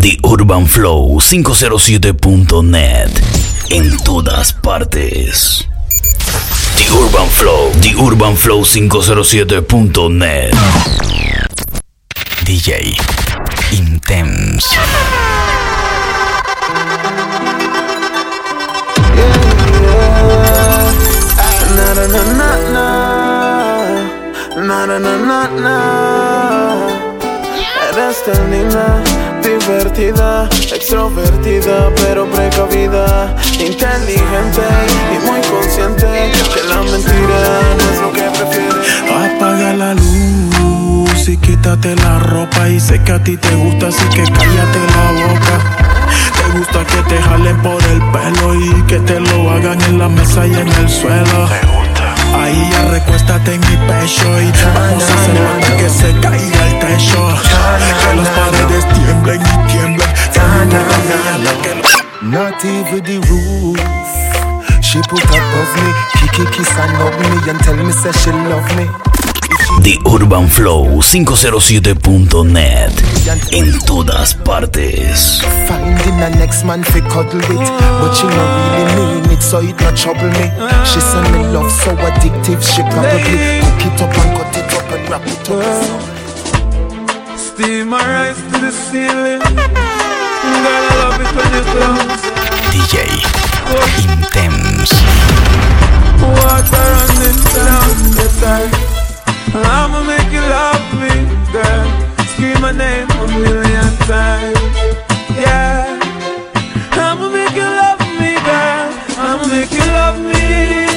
The Urban Flow 507.net. En todas partes. The Urban Flow. The Urban Flow 507.net. DJ Intense. Divertida, extrovertida pero precavida Inteligente y muy consciente Que la mentira no es lo que prefieres Apaga la luz y quítate la ropa Y sé que a ti te gusta así que cállate la boca te gusta que te jalen por el pelo y que te lo hagan en la mesa y en el suelo. Ahí ya recuéstate en mi pecho y vamos a hacer hasta que se caiga el techo. Que las paredes tiemblen y tiemblen. Not even the roof. She put above me, kiki kiss and hug me and tell me say she love me. The Urban Flow 507.net. En todas partes. Finding a next man fi cuddle with, but she no really mean it, so it not trouble me. She say me love so addictive, she probably cook it up and cut it up and wrap it up. Steam my rise to the ceiling Girl, I love it when you close DJ Intense. Water running down the side I'ma make you love me, girl Scream my name a million times. Yeah. I'ma make you love me, girl I'ma make you love me,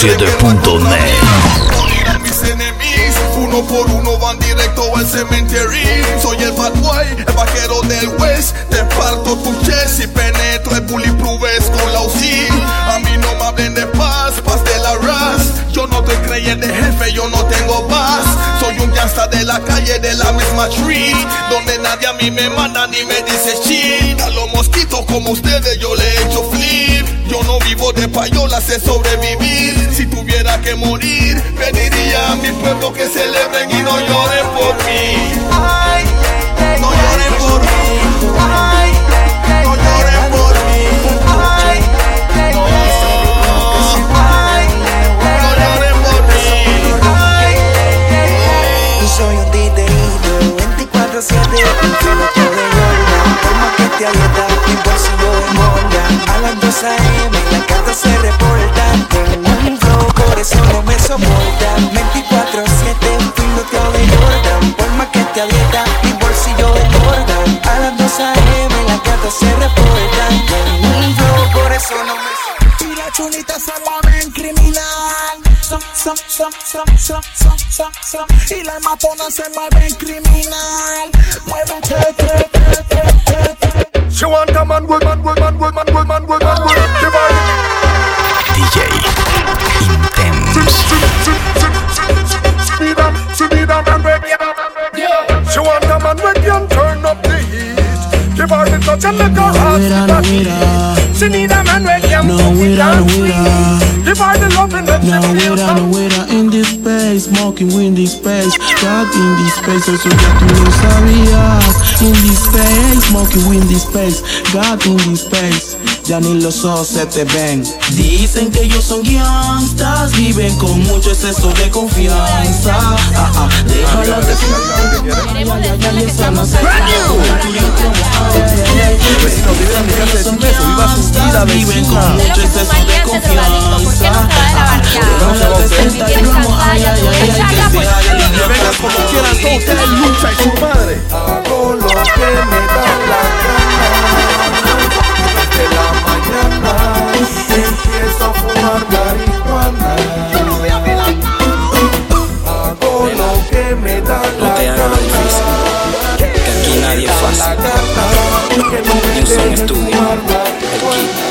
507.net. mis enemigos Uno por uno van directo al cementerio Soy el bad boy, el vaquero del West Te parto tu chest y penetro el bulletproof vest con la UCI A mí no me hablen de paz, paz de la ras Yo no estoy creyente jefe, yo no tengo paz. Soy un gangsta de la calle de la misma tree Donde nadie a mí me manda ni me dice shit A los mosquitos como ustedes yo le he hecho flip Yo no vivo de payola, sé sobrevivir. Si tuviera que morir, pediría a mi pueblo que celebren y no lloren por mí. No lloren por mí. No lloren por mí. No, no lloren por mí. Yo soy un titeíto 24-7 Solo todo de Jordan Por más que te aprieta Mi bolsillo engorda A las 2 a.m. Se reporta Tengo un flow Por eso no me soporta 24-7 Filoteado de Jordan Por más que te aprieta Mi bolsillo engorda A las 2 a.m. La carta se reporta Tengo un flow Por eso no me Y se criminal. Y la matona se mueven criminal. Que, que, que, que, que, que. She want a man, good man, good man, good man, good Give her the touch and make her heart No, beat. mira, She need a man when can No, put it mira, down no, sweet. mira. Give her the loving that no she feels huera, no so huera in this space, smoking in this space, God in this space, eso ya tú lo sabías. In this space, smoking in this space, God in this space, ya ni los ojos se te ven. Dicen que ellos son guiantas, viven con mucho exceso de confianza. Ah, ah, déjala de Viven con mucho exceso de confianza. Como quieran, todo lucha y su madre. Hago lo que me da la gana. no te difícil. Que aquí nadie es fácil. Ni un son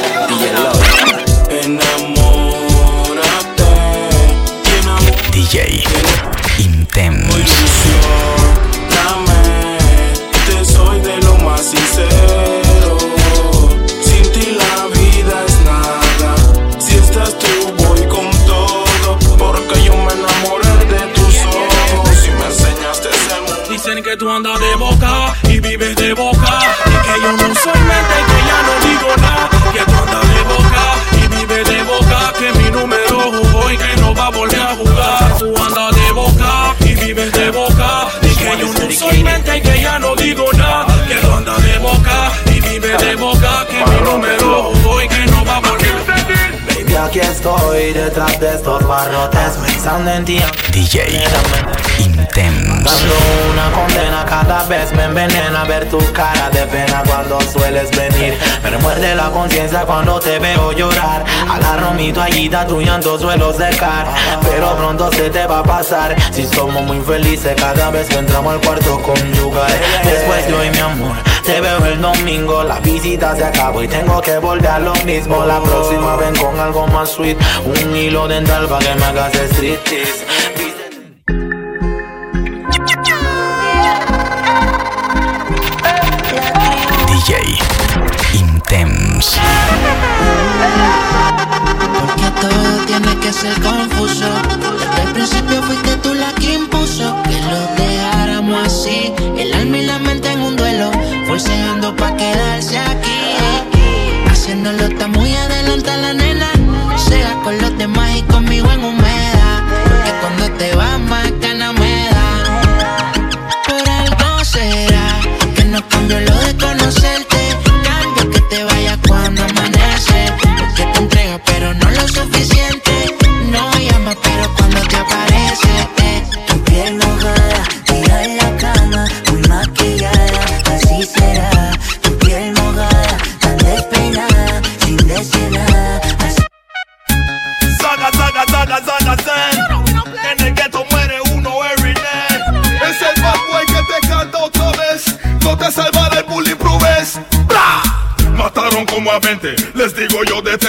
aquí estoy detrás de estos barrotes pensando en ti. DJ Intense. Una condena cada vez me envenena ver tu cara de pena cuando sueles venir. Me remuerde la conciencia cuando te veo llorar. Agarro mi toallita, tu llanto suelo secar. Pero pronto se te va a pasar. Si somos muy felices cada vez que entramos al cuarto conyugal. Después de hoy, mi amor, te veo el domingo. La visita se acabó y tengo que volver a lo mismo. La próxima ven con algo más sweet. Un hilo dental para que me hagas striptease. DJ Intense. Porque todo tiene que ser confuso. Desde el principio fuiste tú la que impuso que lo dejáramos así. El alma y la mente en un duelo, forceando pa' quedarse aquí. Haciéndolo está muy adelante la con los demás y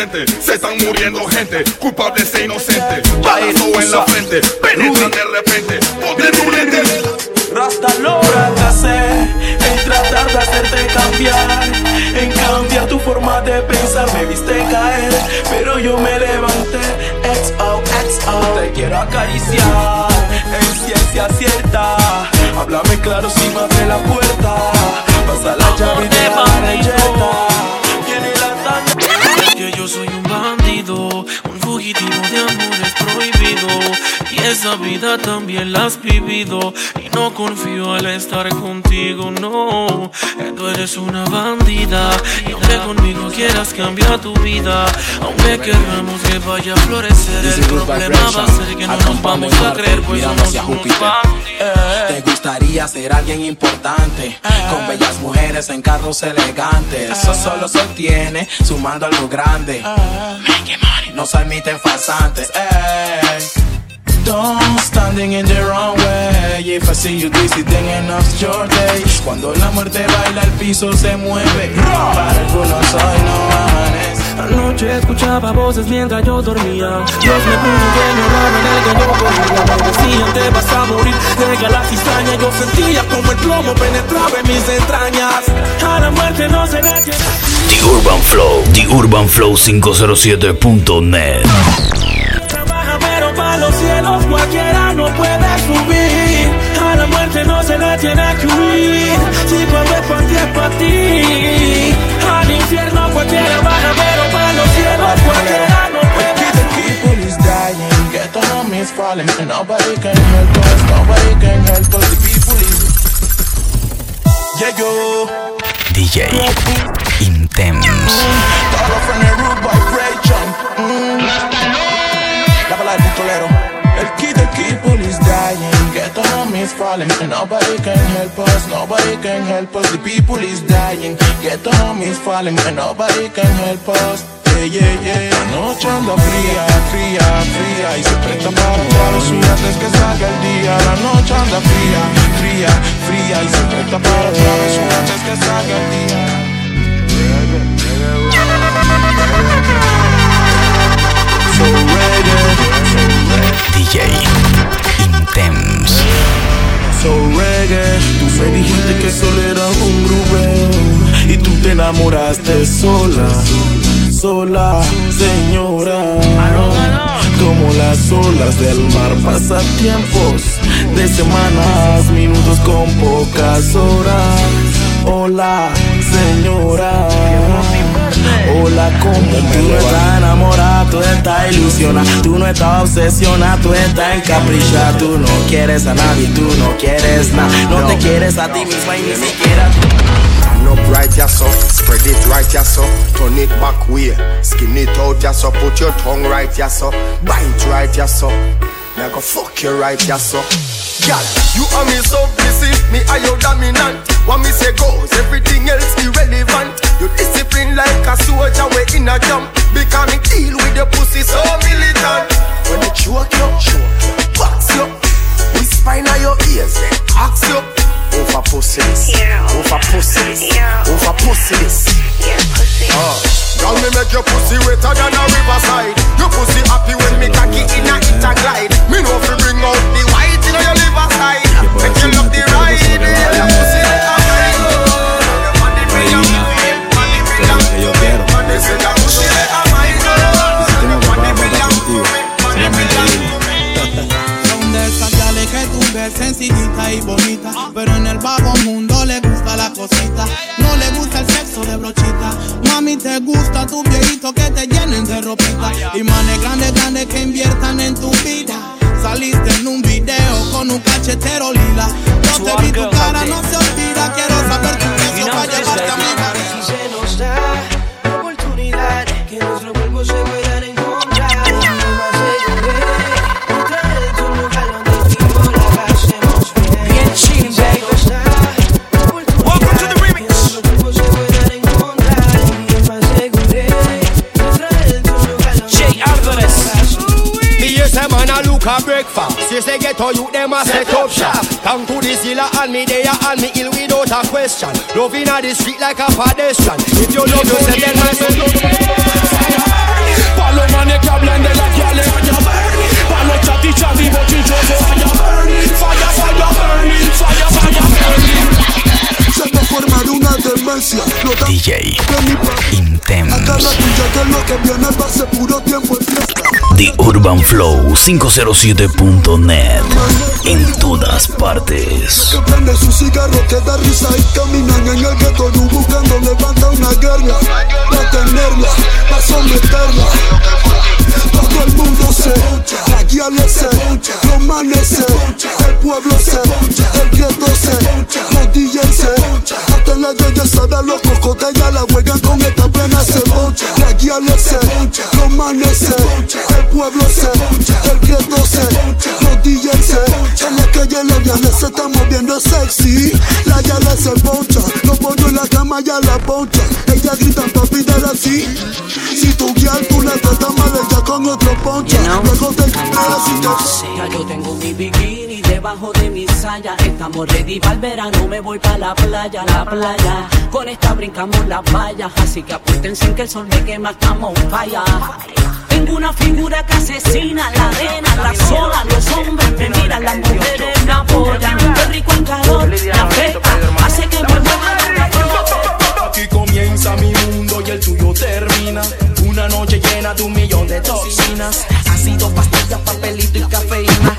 Se están muriendo gente, culpables e inocentes. Balazo en la frente, penetran de repente. Poder rulete. Rasta lo fracasé en tratar de hacerte cambiar, en cambiar tu forma de pensar. Me viste caer, pero yo me levanté. XO, XO, te quiero acariciar en ciencia cierta. Háblame claro si me abre la puerta. Esa vida también la has vivido. Y no confío al estar contigo, no. Tú eres una bandida. Y aunque conmigo quieras cambiar tu vida, aunque queramos que vaya a florecer, el problema va a ser que no nos vamos a creer, pues somos unos. Te gustaría ser alguien importante, con bellas mujeres en carros elegantes. Eso solo se obtiene sumando algo grande. No se admiten farsantes. Ey. Don't standing in the wrong way. If I see you dizzy, then enough's your day. Cuando la muerte baila, el piso se mueve. Para algunos hoy no amanece. Anoche escuchaba voces mientras yo dormía Dios me puso un sueño raro en el que yo corría Me decían te vas a morir de galaxia extraña Yo sentía como el plomo penetraba en mis entrañas A la muerte no se detiene The Urban Flow. The Urban Flow 507.net. Para los cielos cualquiera no puede subir A la muerte no se le tiene que huir Si cuando es para ti es para ti Al infierno cualquiera baja pero para los cielos cualquiera no puede The people is dying, get on is falling, and nobody can help us, nobody can help us. The people is. Yeah, yo. DJ Intense. Is falling, and nobody can help us, nobody can help us. The people is dying, get on is falling, and nobody can help us. Yeah, yeah, yeah. La noche anda fría, fría, fría y se presta para travesuras antes que salga el día. La noche anda fría, fría, fría y se presta para travesuras antes que salga el día. DJ Intense. So reggae. Tú me dijiste que solo era un grupo y tú te enamoraste sola, sola, señora. Como las olas del mar, pasatiempos de semanas, minutos con pocas horas. Hola, señora. Hola, ¿cómo Tú no estás enamorada, tú estás ilusionada. Tú no estás obsesionada, tú estás encaprichada. Tú no quieres a nadie, tú no quieres nada. No te quieres a ti misma y ni siquiera up right, ya so. Spread it right, ya so. Turn it back way. Skin it out, ya so. Put your tongue right, ya so. Bite right, ya so. Me I go fuck you right, ya so. Girl, you and me so busy, me are your dominant. What me say goes, everything else irrelevant. You discipline like a soldier, we in a jump. Because me deal with the pussy so militant. When they choke you, choke you, box you. Whisper in your ears, then ask you. Over pussy this, over pussy this, over pussy this. Uh, girl, me make your pussy wetter than a riverside. Your pussy happy when me cocky in a it a glide. Me me there and me ill without a question. Loving a the street like a pedestrian. If you love yourself then man so Palo mane que hablan de la gale Fire burn. Palo chati chati bochinchoso Fire burn. Fire fire burning Fire fire burning Forma una demencia No DJ de pa- Acá Intense. la tuya que lo que viene va a ser puro tiempo en fiesta The Urban Flow 507.net. En todas partes. Que prende su cigarro que da risa y caminan en el gueto You buscando levanta una guerra Pa' tenerla, pa' someterla Todo el mundo se La guiale se Los se El pueblo se El gueto se Los DJs se Hasta la de los cocotes ya la juegan con esta plena cebolla La guiale se Los se El pueblo se El gueto se Los DJs se En la calle la guiale se está moviendo sexy La guiale se poncha Los pollos en la cama ya la poncha Ella grita papi dale así. Si tu guial tú la tratas mal ella con otro poncha Luego te quedas y te Ya yo tengo mi bikini debajo de mi saya. Estamos ready para el verano, me voy para la playa, la playa. Con esta brincamos las vallas, así que apuéstense que el sol me quema, estamos falla. Tengo una figura que asesina la arena, la sola, los hombres me miran, las mujeres me apoyan. Qué rico en calor, me afecta, hace que me mueva la Aquí comienza mi mundo y el tuyo termina. Una noche llena de un millón de toxinas. Ácido, pastillas, papelito y cafeína.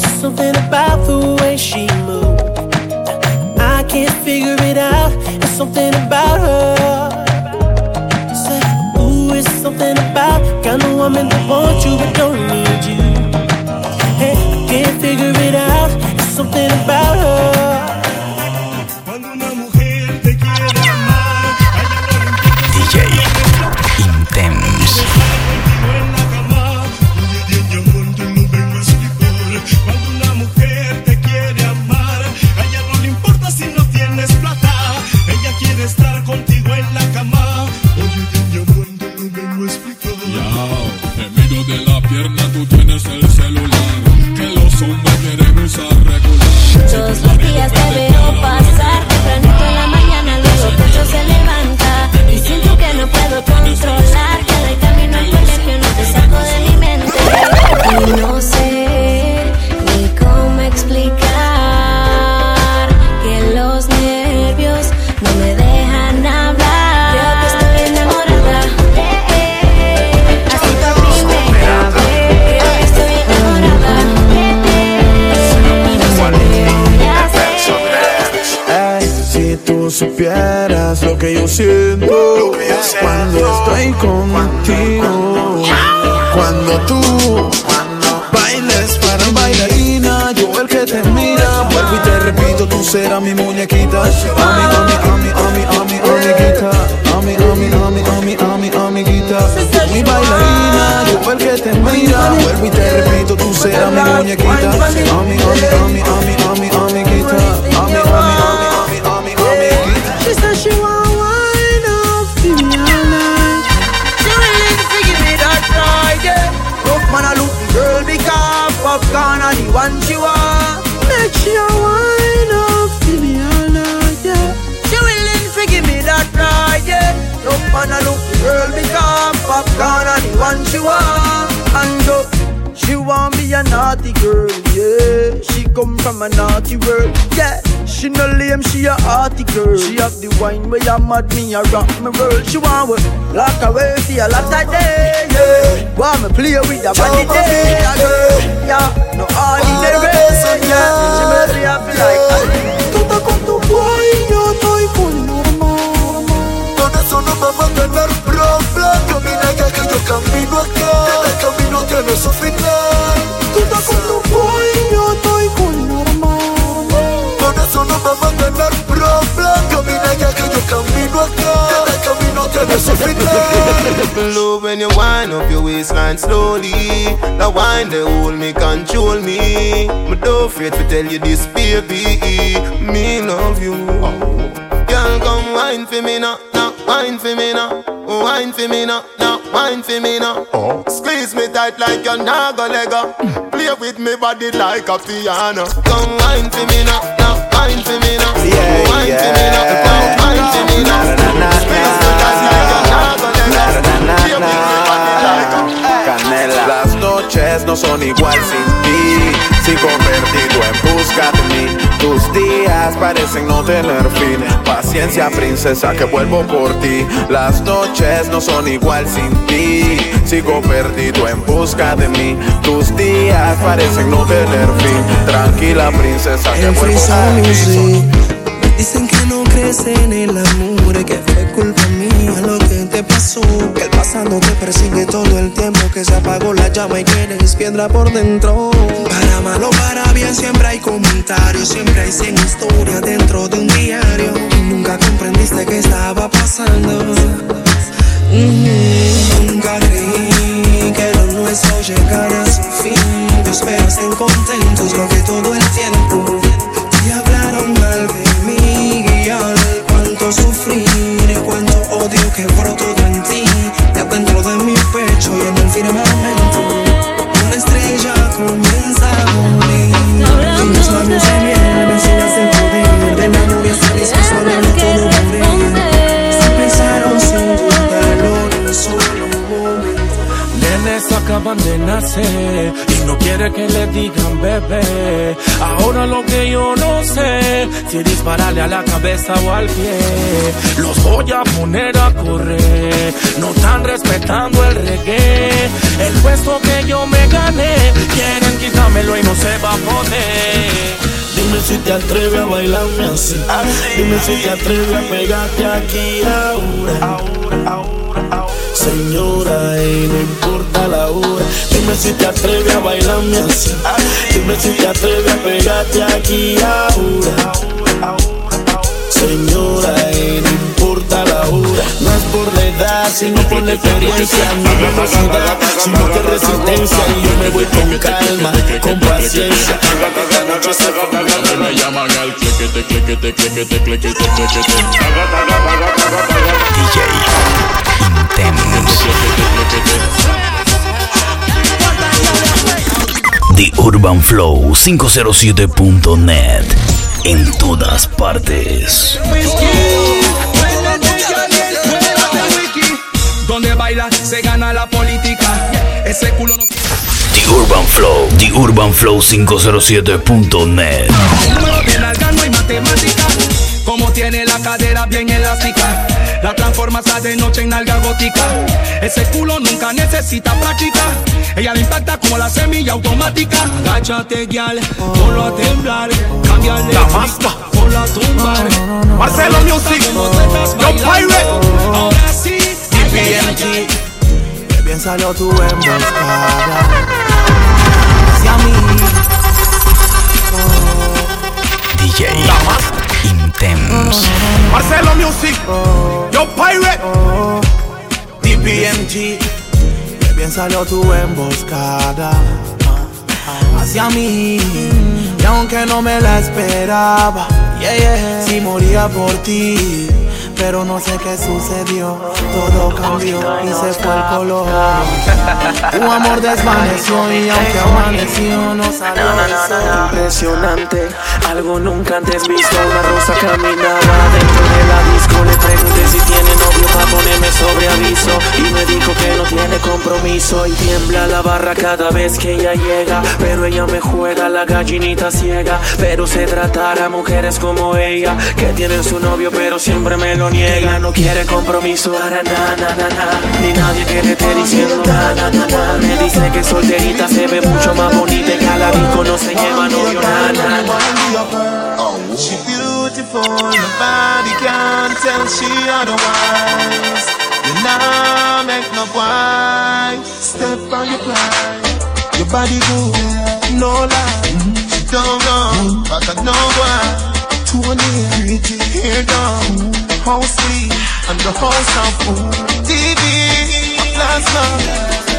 Just something about the way she moves. I can't figure it out. It's something about her. Say, ooh, it's something about kind of woman that wants you but don't need supieras lo que yo siento cuando estoy contigo. Cuando tú bailes para bailarina, yo el que te mira. Vuelvo y te repito, tú serás mi muñequita. Ami, ami, ami, ami, ami, amiguita. Ami, ami, ami, ami, ami, amiguita. Mi bailarina, yo el que te mira. Vuelvo y te repito, tú serás mi muñequita. Ami, ami, ami, I look girl because popcorn are the one she want. And go. She want be a naughty girl, yeah. She come from a naughty world, yeah. She no lame, she a hearty girl. She have the wine where you mad me, a rock me world. She want work, lock away for a lot of day, yeah. Want me play with her body day, girl, yeah. No ordinary, yeah. She make me happy like that. Vamos a tener problema Camina acá que yo camino acá El camino tiene su final Toda con tu boy, yo estoy con normal. Con eso no vamos a tener problema Camina acá que yo camino acá El camino tiene su final Love when you wind up your waistline slowly. The wine they hold me, control me. Me don't afraid to tell you this, baby. Me love you. Girl, come wine for me now, now wine for me now, wine for me now, now wine for me now. Oh. Squeeze me tight like you're not gonna let go. Play with me body like a piano. Come wine for me now, now wine for me now, wine for me now, now wine for me now. Squeeze me tight like you're not gonna let. Play with me body like a Canela. Las noches no son igual sin ti. Sigo perdido en busca de mí. Tus días parecen no tener fin. Paciencia, princesa, que vuelvo por ti. Las noches no son igual sin ti. Sigo perdido en busca de mí. Tus días parecen no tener fin. Tranquila, princesa, que vuelvo por ti. Dicen que no crece en el amor Que fue culpa mía lo que te pasó Que el pasado te persigue todo el tiempo Que se apagó la llama y que eres piedra por dentro. Para mal o para bien siempre hay comentarios Siempre hay 100 historias dentro de un diario. Nunca comprendiste que estaba pasando. Mm, Nunca creí que lo nuestro llegara a su fin. Yo espero estén contentos lo que todo si dispararle a la cabeza o al pie, los voy a poner a correr. No están respetando el reggae, el puesto que yo me gané, quieren quitármelo y no se va a poder. Dime si te atreves a bailarme así. Dime si te atreves a pegarte aquí ahora. Señora, y no importa la hora. Dime si te atreves a bailarme así. Dime si te atreves a pegarte aquí ahora. Señora, y no importa la hora. No es por la edad, sino por la experiencia. No sino que resistencia. Y yo me voy con calma, con paciencia. Me llaman al clequete. The Urban Flow 507.net. En todas partes. Donde baila se gana la política. Ese culo no The Urban Flow. The Urban Flow 507.net. Número bien al gano y matemática. Como tiene la cadera bien elástica. La transformas a de noche en alga gótica. Ese culo nunca necesita práctica. Ella le impacta como la semilla automática. Agáchate, guial, ponlo a temblar. Cámbiale la ponlo a tumbar. Marcelo Music, Yo Pirate. Ahora sí, DPMG. Qué bien salió tu emboscada hacia mí. DJ Intense. Marcelo Music, Yo Pirate. DPMG. Qué bien salió tu emboscada hacia mí. Y aunque no me la esperaba, yeah, yeah, si moría por ti. Pero no sé qué sucedió, todo cambió y se fue el color. Tu amor desvaneció y aunque amaneció no salió el sol. Impresionante, algo nunca antes visto. Una rosa caminaba dentro de la disco. Le pregunté si tiene novio para ponerme sobre aviso. Y me dijo que no tiene compromiso. Y tiembla la barra cada vez que ella llega. Pero ella me juega la gallinita ciega. Pero se tratará a mujeres como ella. Que tienen su novio, pero siempre me lo niega. No quiere compromiso para nada, nada, nada. Ni nadie que le diciendo nada, nada, nada. Me dice que solterita se ve mucho más bonita. Que a la disco no se lleva novio, nada, nada. She beautiful, nobody can tell she otherwise. You nah make no boy step on your body good, no lie. She don't know, but I why. House sweet and the house of food. TV last night,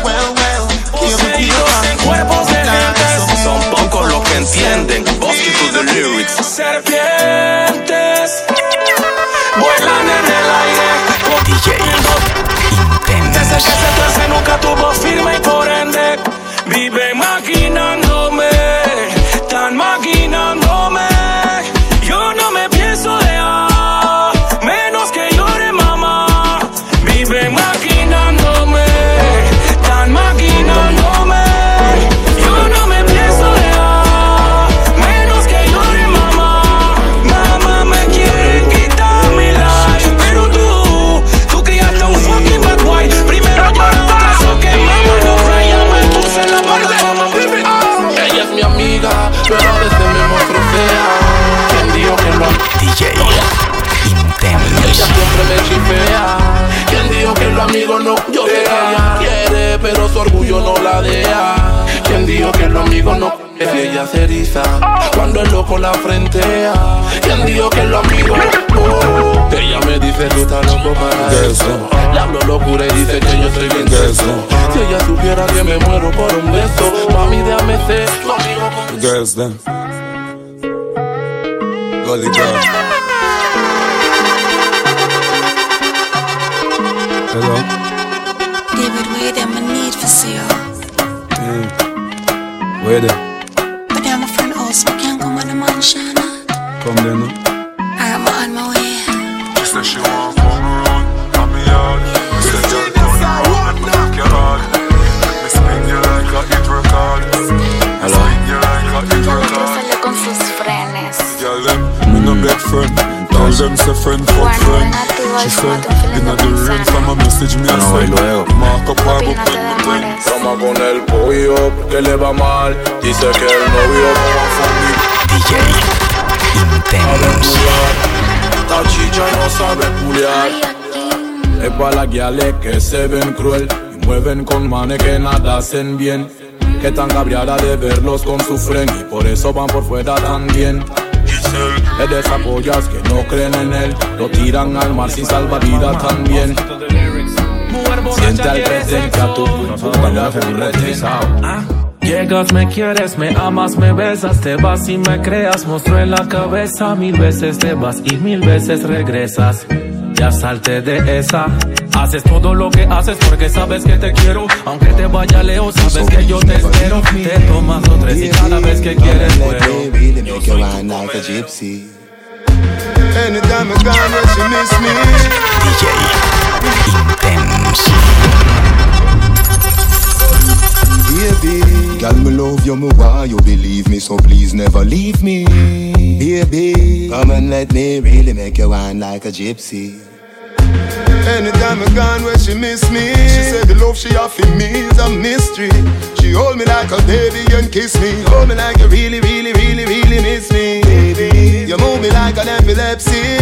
well well. Here we be Son pocos los que entienden. Bosque to the lyrics. Serpientes vuelan en el aire. DJ Desde que se tuerce nunca tuvo firme y por ende vive maquinándome, con Girls then. Gully girl. Hello. David Wade, I'm a need for sale. Hey. Where they? But I'm a friend house, we can't go on the mansion. Come there now. I'm on my way. She said she them say friend fuck friend. She said, inna the rain from a message me a send. Mark up her book with me ten. Toma con el pollo que le va mal. Dice que el novio no va a fundir. DJ Intense. Esta chicha no sabe culiar. Es para las guiales que se ven cruel y mueven con manes que nada hacen bien. Que están cabreadas de verlos con su friend y por eso van por fuera también. Es de esas que no creen en él, lo tiran al mar sin salvavidas también. Siente al presente a tu Llegas, me quieres, me amas, me besas, te vas y me creas, monstruo en la cabeza, mil veces te vas y mil veces regresas. Ya salte de esa. Haces todo lo que haces porque sabes que te quiero. Aunque te vaya lejos, sabes que yo te espero. Te tomas dos tres y cada vez que quieres puedo. Really make you like a gypsy. Anytime I gone, when she miss me. DJ Intense. Baby, girl, me love you, me why you believe me, so please never leave me. Baby, come and let me really make you wine like a gypsy. Anytime I gone where she miss me She said the love she offer me is a mystery. She hold me like a baby and kiss me. Hold me like you really, really, really, really miss me. Baby, you move me like an epilepsy.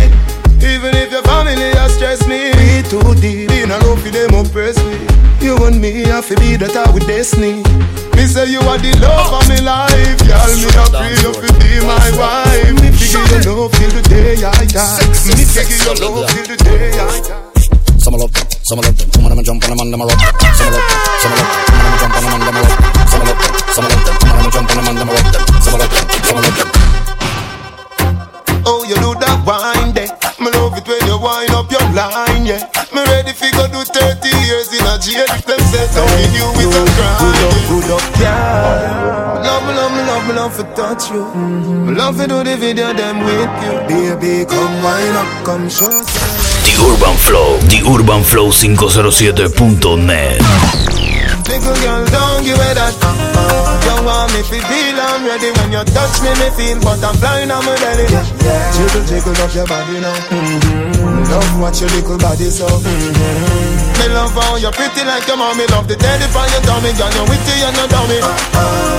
Even if your family has stressed me. We too deep. In a love for them oppress me. You and me have to be that I with destiny say you are the love of my life Girl, me a pray you to be my wife Me figure your love till the day I die Me figure your love till the day I die some love them, some love them. Come on, I'm jump on them and them a rock. Some love them, some love them. Come on, I'm jump on them and them a rock. Some love them, some touch you. Me love to do the video them with you. Baby, come wind up, come show. The Urban Flow, The Urban Flow 507.net. Little girl, don't give it that. You want me to feel I'm ready when you touch me, me feel butterfly on my belly. Jiggle, jiggle up your body now. Mm-hmm. Love watch your little body so. Mm-hmm. Me love how you pretty like your mommy. Love the daddy for your tummy, girl you witty and you dummy.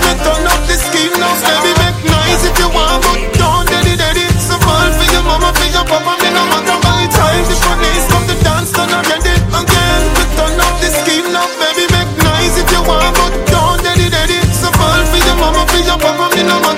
Me turn up the scheme now, baby, make noise if you want, but don't daddy daddy. So fall for your mama, for your papa, me no matter my time. The police come to dance, done already again. Me turn up the scheme now, baby, make noise if you want, but don't daddy daddy. So fall for your mama, for your papa, me no matter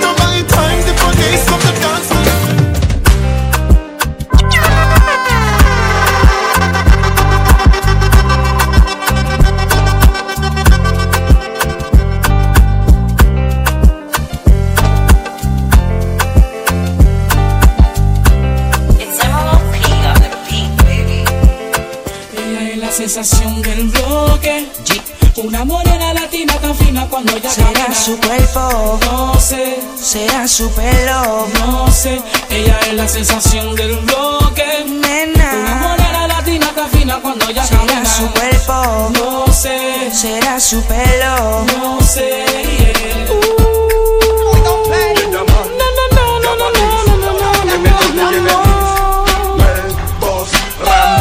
su pelo. no sé. Ella es la sensación del bloque. Nena. Una morena latina tan fina cuando ella Será camina. su cuerpo, No sé, será su pelo. no sé. yeah.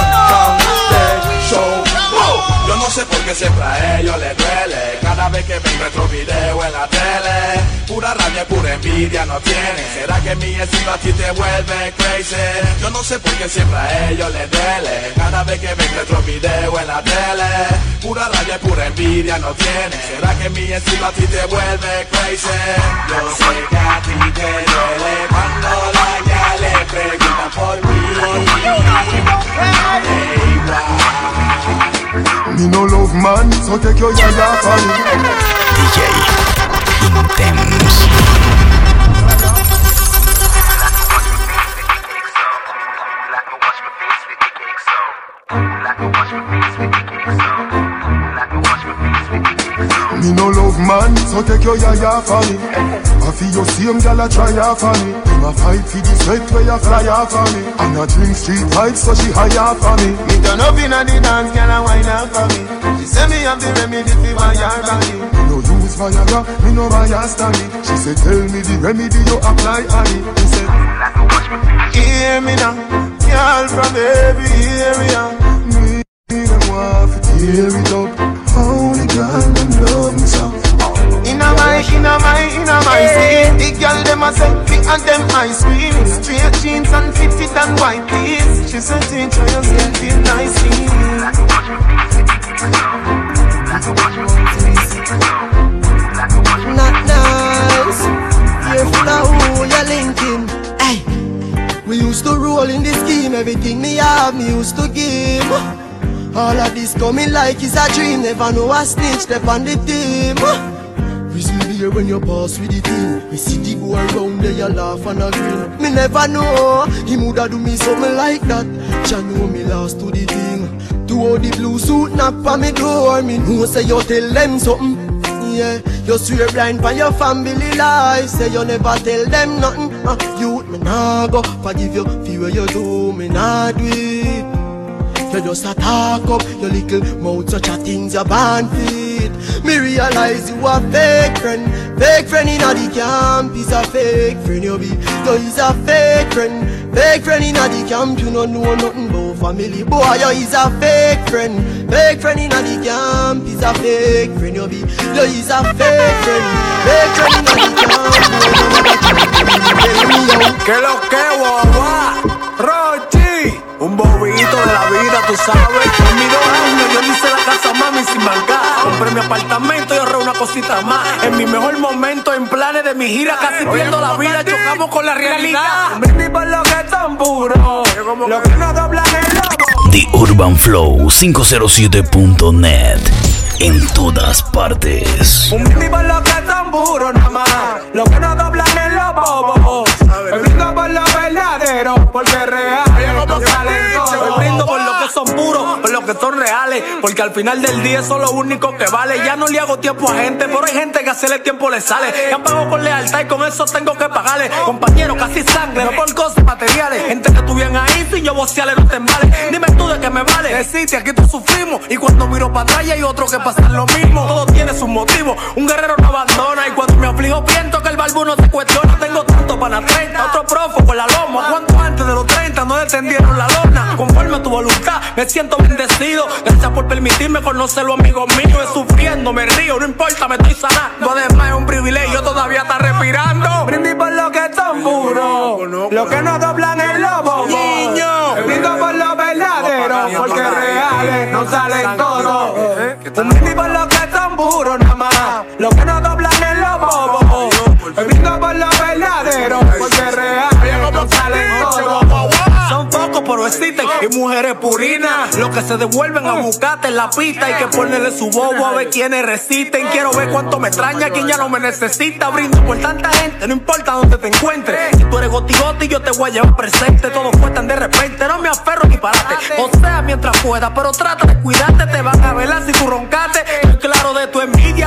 Yo no sé por qué siempre a ellos les duele Cada vez que ven nuestro video en la tele. Pura rabia, pura envidia no tiene. ¿Será que mi estilo a ti te vuelve crazy? Yo no sé por qué siempre a ellos les duele. Cada vez que ven nuestro video en la tele Pura rabia, pura envidia no tiene ¿Será que mi estilo a ti te vuelve crazy? Yo sé que a ti te duele Cuando la ya le pregunta por mí Hey. Me no love man, so take your yaya for me. DJ Intense. Me no love man, so take your yaya for me. I feel your same gal a try off for me. Them a fight for the sweat where you fly off for me. And I drink street vibes so she high off for me. Me turn up inna the dance, gal a wine off for me. She say me have the remedy for yard body. Me no use Viagra, me no bias me. She say tell me the remedy you apply on it. Me say hear me now, girl from every area. Me them want to tear it up. Fit and them ice cream. Straight jeans and fitted and white tees. She said teacher yourself in nicely. Not nice. Careful of who you're linking. Hey, we used to roll in the scheme. Everything me have, me used to give. All of this coming like it's a dream. Never know a snitch step on the team. When you pass with the team. We see the go around there, you laugh and a grin. Me never know he woulda do me something like that. Jah know me last to the thing. To all the blue suit knock on me door. Me know say you tell them something. Yeah, you swear blind for your family life. Say you never tell them nothing. Uh, you me nah go forgive you for what you do. Me nah do it. You just a talk up your little mouth, such a things you born fit. Me realize you a fake friend, fake friend in the camp is a fake friend you be. You is a fake friend, fake friend in the camp. You don't know nothing about family. Boy, you is a fake friend. Fake friend in the camp is a fake friend. You be, you is a fake friend. Fake friend in the camp. Que lo que Rochi, un bobito de la vida, tú sabes. En mi dos años yo le hice la casa mami sin bancar. Compré mi apartamento y ahorré una cosita más. En mi mejor momento, en planes de mi gira, casi pierdo la vida, chocamos con la realidad. Brindis por lo que es tan puro, lo que no doblan el lobo. The Urban Flow 507.net. En todas partes. Un por lo que es tan puro, nada más. Lo que no doblan que son reales. Porque al final del día eso es lo único que vale. Ya no le hago tiempo a gente, pero hay gente que hacerle tiempo le sale. Han pagado con lealtad y con eso tengo que pagarle. Compañero, casi sangre, no por cosas materiales. Gente que estuvieran ahí sin yo vocearle no te vale. Dime tú de qué me vale. Deciste, aquí tú sufrimos. Y cuando miro para atrás ya hay otro que pasa lo mismo. Todo tiene sus motivos. Un guerrero no abandona. Y cuando me aflijo, pienso que el barbu no se cuestiona. Tengo tanto para 30, otro profo con la loma. ¿Cuánto antes de los 30 no descendieron la lona? Conforme a tu voluntad, me siento bendecido. Gracias por permitirme conocerlo, amigos míos. Es sufriendo, me río, no importa, me estoy sanando. Además, es un privilegio, todavía está respirando. Brindis por lo que es tan puro. Lo que no doblan es lobo. Niño, brindo por lo verdadero. Porque reales no salen todos. Un brindis por Y mujeres purinas. Los que se devuelven a buscarte en la pista. Hay que ponerle su bobo a ver quiénes resisten. Quiero ver cuánto me extraña quien ya no me necesita. Brindo por tanta gente, no importa dónde te encuentres. Si tú eres goti goti, yo te voy a llevar presente. Todos cuestan de repente, no me aferro ni parate. O sea, mientras pueda, pero trata de cuidarte. Te van a velar si tú roncaste.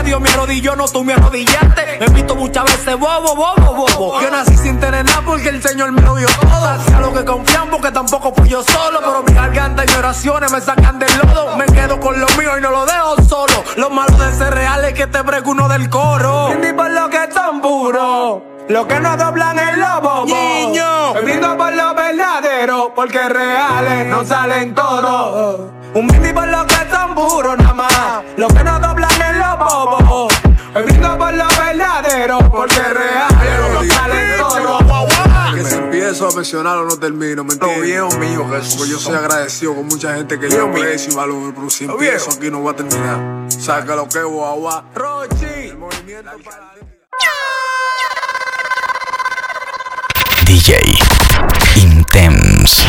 Dios me arrodilló, no tú me arrodillaste. Me he visto muchas veces bobo, bobo, bobo. Yo nací sin tener nada porque el Señor me lo dio todo. Hacia lo que confían porque tampoco fui yo solo. Pero mi garganta y mis oraciones me sacan del lodo. Me quedo con lo mío y no lo dejo solo. Lo malo de ser real es que te brego uno del coro. Brindis por lo que es tan puro. Lo que no doblan es lobo. Niño. Brindo por lo verdadero. Porque reales no salen todos. Un brindis por lo que es tan puro, nada más. Lo que no doblan es lobo. Brindo por lo verdadero. Porque salen todos. Que si empiezo a mencionarlo no termino, ¿me entiendes? viejo mío, Jesús. Porque yo soy agradecido con mucha gente que yo aprecio y valoro, pero si empiezo aquí no va a terminar. Saca lo que es guagua. Rochi. DJ Intense.